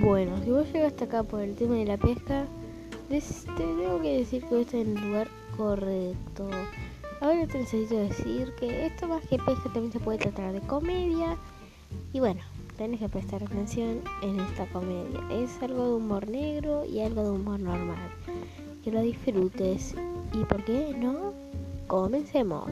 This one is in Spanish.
Bueno, si vos llegaste acá por el tema de la pesca, te tengo que decir que estás en el lugar correcto. Ahora te necesito decir que esto más que pesca también se puede tratar de comedia. Y bueno, tenés que prestar atención en esta comedia. Es algo de humor negro y algo de humor normal. Que lo disfrutes. ¿Y por qué no? Comencemos.